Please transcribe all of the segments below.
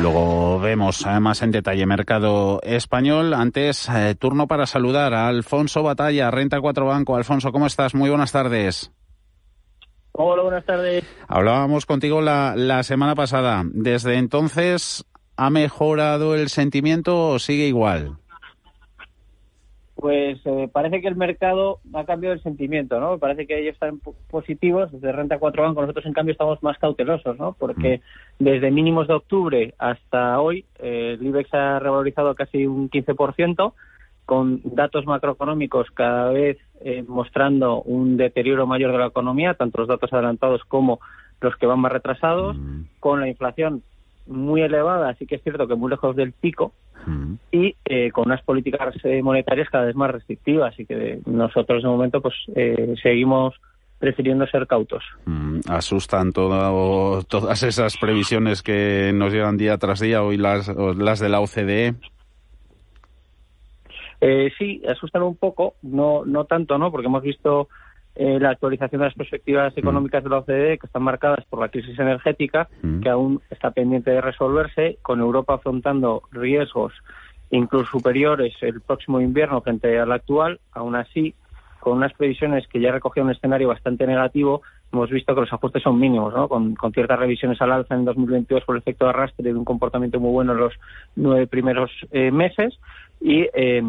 Luego vemos más en detalle mercado español. Antes, eh, turno para saludar a Alfonso Batalla, Renta 4 Banco. Alfonso, ¿cómo estás? Muy buenas tardes. Hola, buenas tardes. Hablábamos contigo la, la semana pasada. Desde entonces, ¿ha mejorado el sentimiento o sigue igual? Pues eh, parece que el mercado ha cambiado el sentimiento, ¿no? Parece que ellos están positivos, desde Renta 4 Banco nosotros en cambio estamos más cautelosos, ¿no? Porque mm. desde mínimos de octubre hasta hoy eh, el IBEX ha revalorizado casi un 15%, con datos macroeconómicos cada vez eh, mostrando un deterioro mayor de la economía, tanto los datos adelantados como los que van más retrasados, mm. con la inflación muy elevada, así que es cierto que muy lejos del pico, y eh, con unas políticas eh, monetarias cada vez más restrictivas, y que nosotros de momento pues eh, seguimos prefiriendo ser cautos. Mm, asustan todas esas previsiones que nos llevan día tras día, hoy las, las de la OCDE. sí, asustan un poco, no, no tanto, ¿no? Porque hemos visto eh, la actualización de las perspectivas económicas de la OCDE, que están marcadas por la crisis energética, que aún está pendiente de resolverse, con Europa afrontando riesgos incluso superiores el próximo invierno frente al actual, aún así, con unas previsiones que ya recogían un escenario bastante negativo, hemos visto que los ajustes son mínimos, ¿no? con, ciertas revisiones al alza en 2022 por el efecto de arrastre de un comportamiento muy bueno en los nueve primeros eh, meses, y, eh,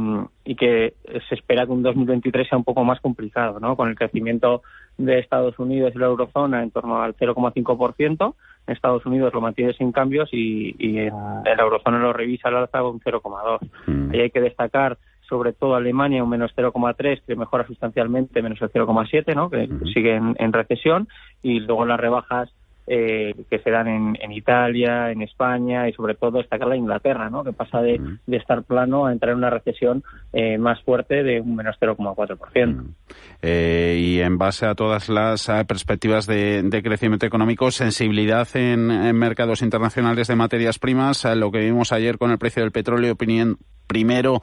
y que se espera que un 2023 sea un poco más complicado, ¿no? Con el crecimiento de Estados Unidos y la eurozona en torno al 0,5%. En Estados Unidos lo mantiene sin cambios y, y en, la eurozona lo revisa al alza un 0,2. Mm. Ahí hay que destacar sobre todo Alemania un menos 0,3 que mejora sustancialmente menos el 0,7 ¿no? que sigue en, recesión y luego las rebajas eh, que se dan en, Italia, en España y sobre todo destacar la Inglaterra, ¿no? que pasa de, estar plano a entrar en una recesión eh, más fuerte de un menos 0,4%. Eh, y en base a todas las perspectivas de, crecimiento económico, sensibilidad en, mercados internacionales de materias primas, lo que vimos ayer con el precio del petróleo, opinión primero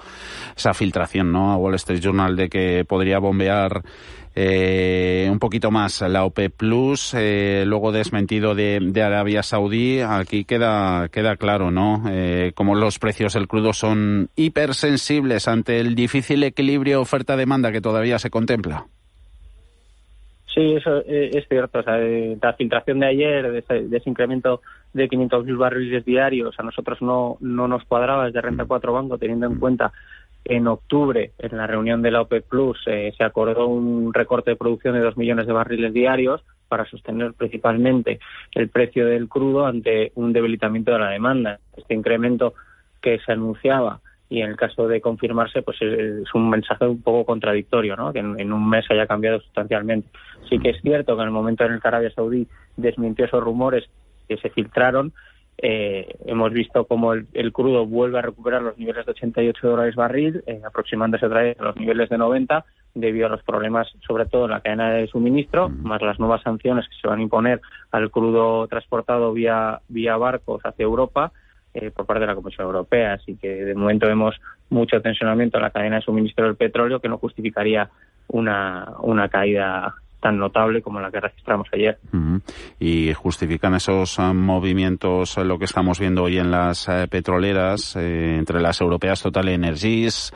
esa filtración ¿no? a Wall Street Journal de que podría bombear eh, un poquito más la OPE Plus, eh, luego desmentido de, Arabia Saudí. Aquí queda, queda claro, ¿no? Eh, como los precios del crudo son hipersensibles ante el difícil equilibrio oferta-demanda que todavía se contempla. Sí, eso es cierto. la filtración de ayer, de ese, incremento de 500.000 barriles diarios, a nosotros no, no nos cuadraba desde Renta 4 Banco, teniendo en cuenta en octubre, en la reunión de la OPEC Plus, eh, se acordó un recorte de producción de dos millones de barriles diarios para sostener principalmente el precio del crudo ante un debilitamiento de la demanda. Este incremento que se anunciaba y en el caso de confirmarse, pues es un mensaje un poco contradictorio, ¿no? Que en, un mes haya cambiado sustancialmente. Sí que es cierto que en el momento en el que Arabia Saudí desmintió esos rumores que se filtraron, eh, hemos visto cómo el, crudo vuelve a recuperar los niveles de 88 dólares barril, eh, aproximándose otra vez a los niveles de 90, debido a los problemas, sobre todo en la cadena de suministro, mm. más las nuevas sanciones que se van a imponer al crudo transportado vía, vía barcos hacia Europa eh, por parte de la Comisión Europea. Así que de momento vemos mucho tensionamiento en la cadena de suministro del petróleo que no justificaría una, una caída tan notable como la que registramos ayer. Y justifican esos eh, movimientos eh, lo que estamos viendo hoy en las eh, petroleras, entre las europeas Total Energies,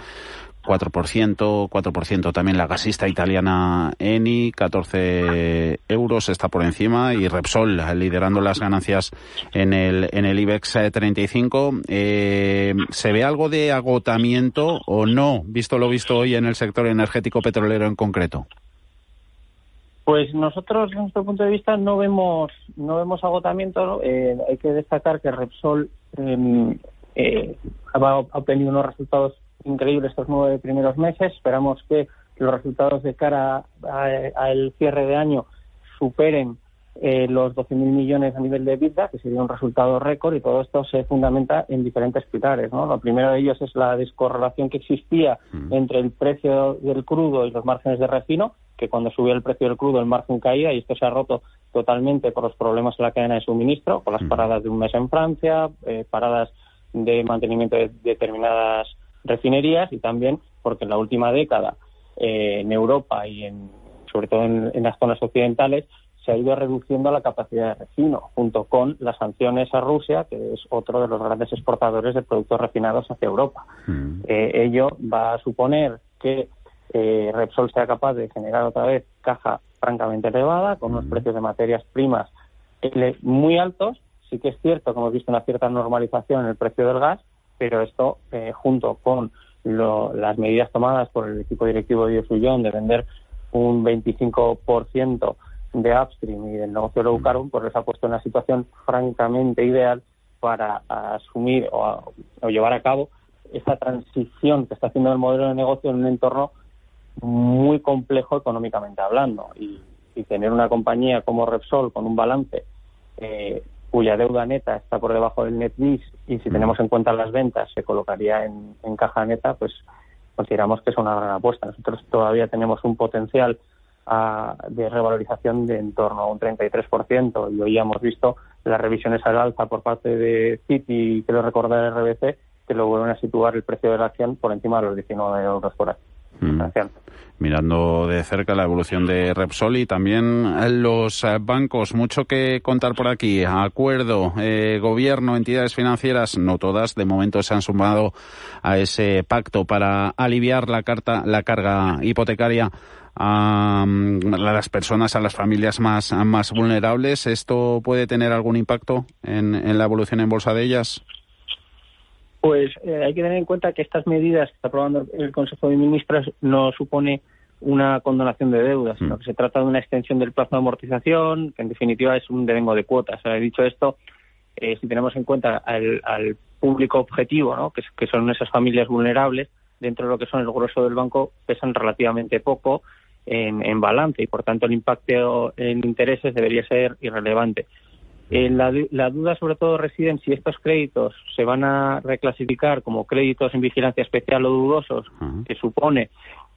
4%, 4% también la gasista italiana Eni, 14 euros está por encima y Repsol liderando las ganancias en el, en el IBEX 35. ¿Se ve algo de agotamiento o no, visto lo visto hoy en el sector energético petrolero en concreto? Pues nosotros, desde nuestro punto de vista, no vemos no vemos agotamiento. Eh, hay que destacar que Repsol em, eh, ha, obtenido unos resultados increíbles estos nueve primeros meses. Esperamos que los resultados de cara al cierre de año superen eh, los 12.000 millones a nivel de EBITDA, que sería un resultado récord, y todo esto se fundamenta en diferentes pilares. ¿no? Lo primero de ellos es la descorrelación que existía mm. entre el precio del crudo y los márgenes de refino, que cuando subía el precio del crudo el margen caía y esto se ha roto totalmente por los problemas en la cadena de suministro, con las paradas de un mes en Francia, eh, paradas de mantenimiento de determinadas refinerías y también porque en la última década eh, en Europa y en, sobre todo en, las zonas occidentales se ha ido reduciendo la capacidad de refino, junto con las sanciones a Rusia, que es otro de los grandes exportadores de productos refinados hacia Europa. Mm. Eh, ello va a suponer que eh, Repsol sea capaz de generar otra vez caja francamente elevada, con unos mm. precios de materias primas muy altos. Sí que es cierto que hemos visto una cierta normalización en el precio del gas, pero esto, eh, junto con las medidas tomadas por el equipo directivo de Diosullón de vender un 25% de upstream y del negocio low carbon, pues les ha puesto en una situación francamente ideal para asumir o, llevar a cabo esta transición que está haciendo el modelo de negocio en un entorno muy complejo económicamente hablando. Y, tener una compañía como Repsol con un balance eh, cuya deuda neta está por debajo del net y si tenemos en cuenta las ventas se colocaría en, en caja neta, pues consideramos que es una gran apuesta. Nosotros todavía tenemos un potencial de revalorización de en torno a un 33% y hoy hemos visto las revisiones al alza por parte de Citi y quiero recordar RBC que lo vuelven a situar el precio de la acción por encima de los 19 euros por mm. Acción. Mirando de cerca la evolución de Repsol y también los eh, bancos, mucho que contar por aquí. Acuerdo, eh, gobierno, entidades financieras, no todas, de momento se han sumado a ese pacto para aliviar la, carta, la carga hipotecaria a, las personas, a las familias más, más vulnerables. ¿Esto puede tener algún impacto en, la evolución en bolsa de ellas? Pues eh, hay que tener en cuenta que estas medidas que está aprobando el Consejo de Ministros no supone una condonación de deudas, sino mm. que se trata de una extensión del plazo de amortización, que en definitiva es un devengo de cuotas. he dicho esto, eh, si tenemos en cuenta al, público objetivo, ¿no? que, que, son esas familias vulnerables, dentro de lo que son el grueso del banco, pesan relativamente poco en, balance y por tanto el impacto en intereses debería ser irrelevante. Eh, la, duda sobre todo reside en si estos créditos se van a reclasificar como créditos en vigilancia especial o dudosos, que supone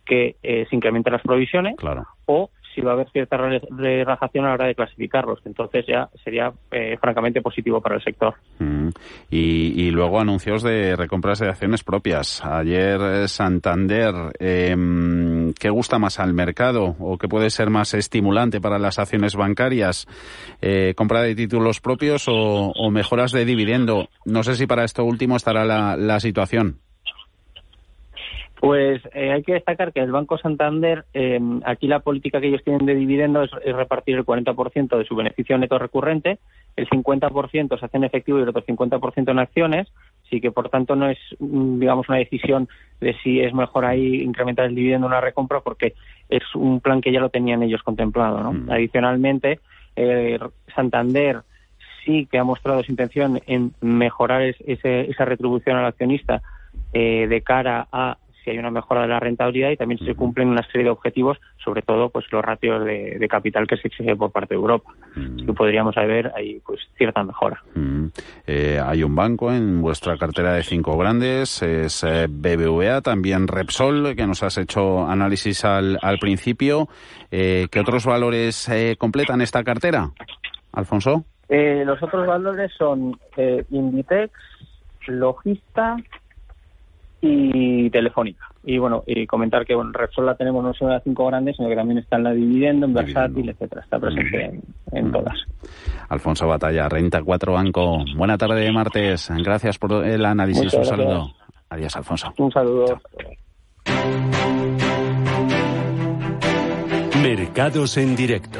que eh, se incrementen las provisiones, o si va a haber cierta relajación a la hora de clasificarlos. Entonces ya sería eh, francamente positivo para el sector. Mm. Y, luego anuncios de recompras de acciones propias. Ayer eh, Santander, em, ¿qué gusta más al mercado o qué puede ser más estimulante para las acciones bancarias? Eh, ¿Compra de títulos propios o, mejoras de dividendo? No sé si para esto último estará la situación. Pues eh, hay que destacar que el Banco Santander, eh, aquí la política que ellos tienen de dividendo es, repartir el 40% de su beneficio neto recurrente, el 50% se hace en efectivo y el otro 50% en acciones, sí que por tanto no es, mm, digamos, una decisión de si es mejor ahí incrementar el dividendo o una recompra, porque es un plan que ya lo tenían ellos contemplado. ¿no? Mm. Adicionalmente, eh, Santander sí que ha mostrado su intención en mejorar esa retribución al accionista de cara a si hay una mejora de la rentabilidad y también se cumplen una serie de objetivos, sobre todo pues los ratios de, capital que se exige por parte de Europa. que podríamos ver ahí pues cierta mejora. Eh, hay un banco en vuestra cartera de cinco grandes, es eh, BBVA, también Repsol, que nos has hecho análisis al, al principio. Eh, ¿Qué otros valores completan esta cartera, Alfonso? los otros valores son Inditex, Logista, y Telefónica. Y bueno, y comentar que bueno, Repsol la tenemos no solo en las cinco grandes, sino que también está en la Dividendo, en Versátil, etcétera. Está presente en, todas. Alfonso Batalla, Renta 4 Banco. Buena tarde de martes. Gracias por el análisis. Un saludo. Adiós, Alfonso. Un saludo. Mercados en directo.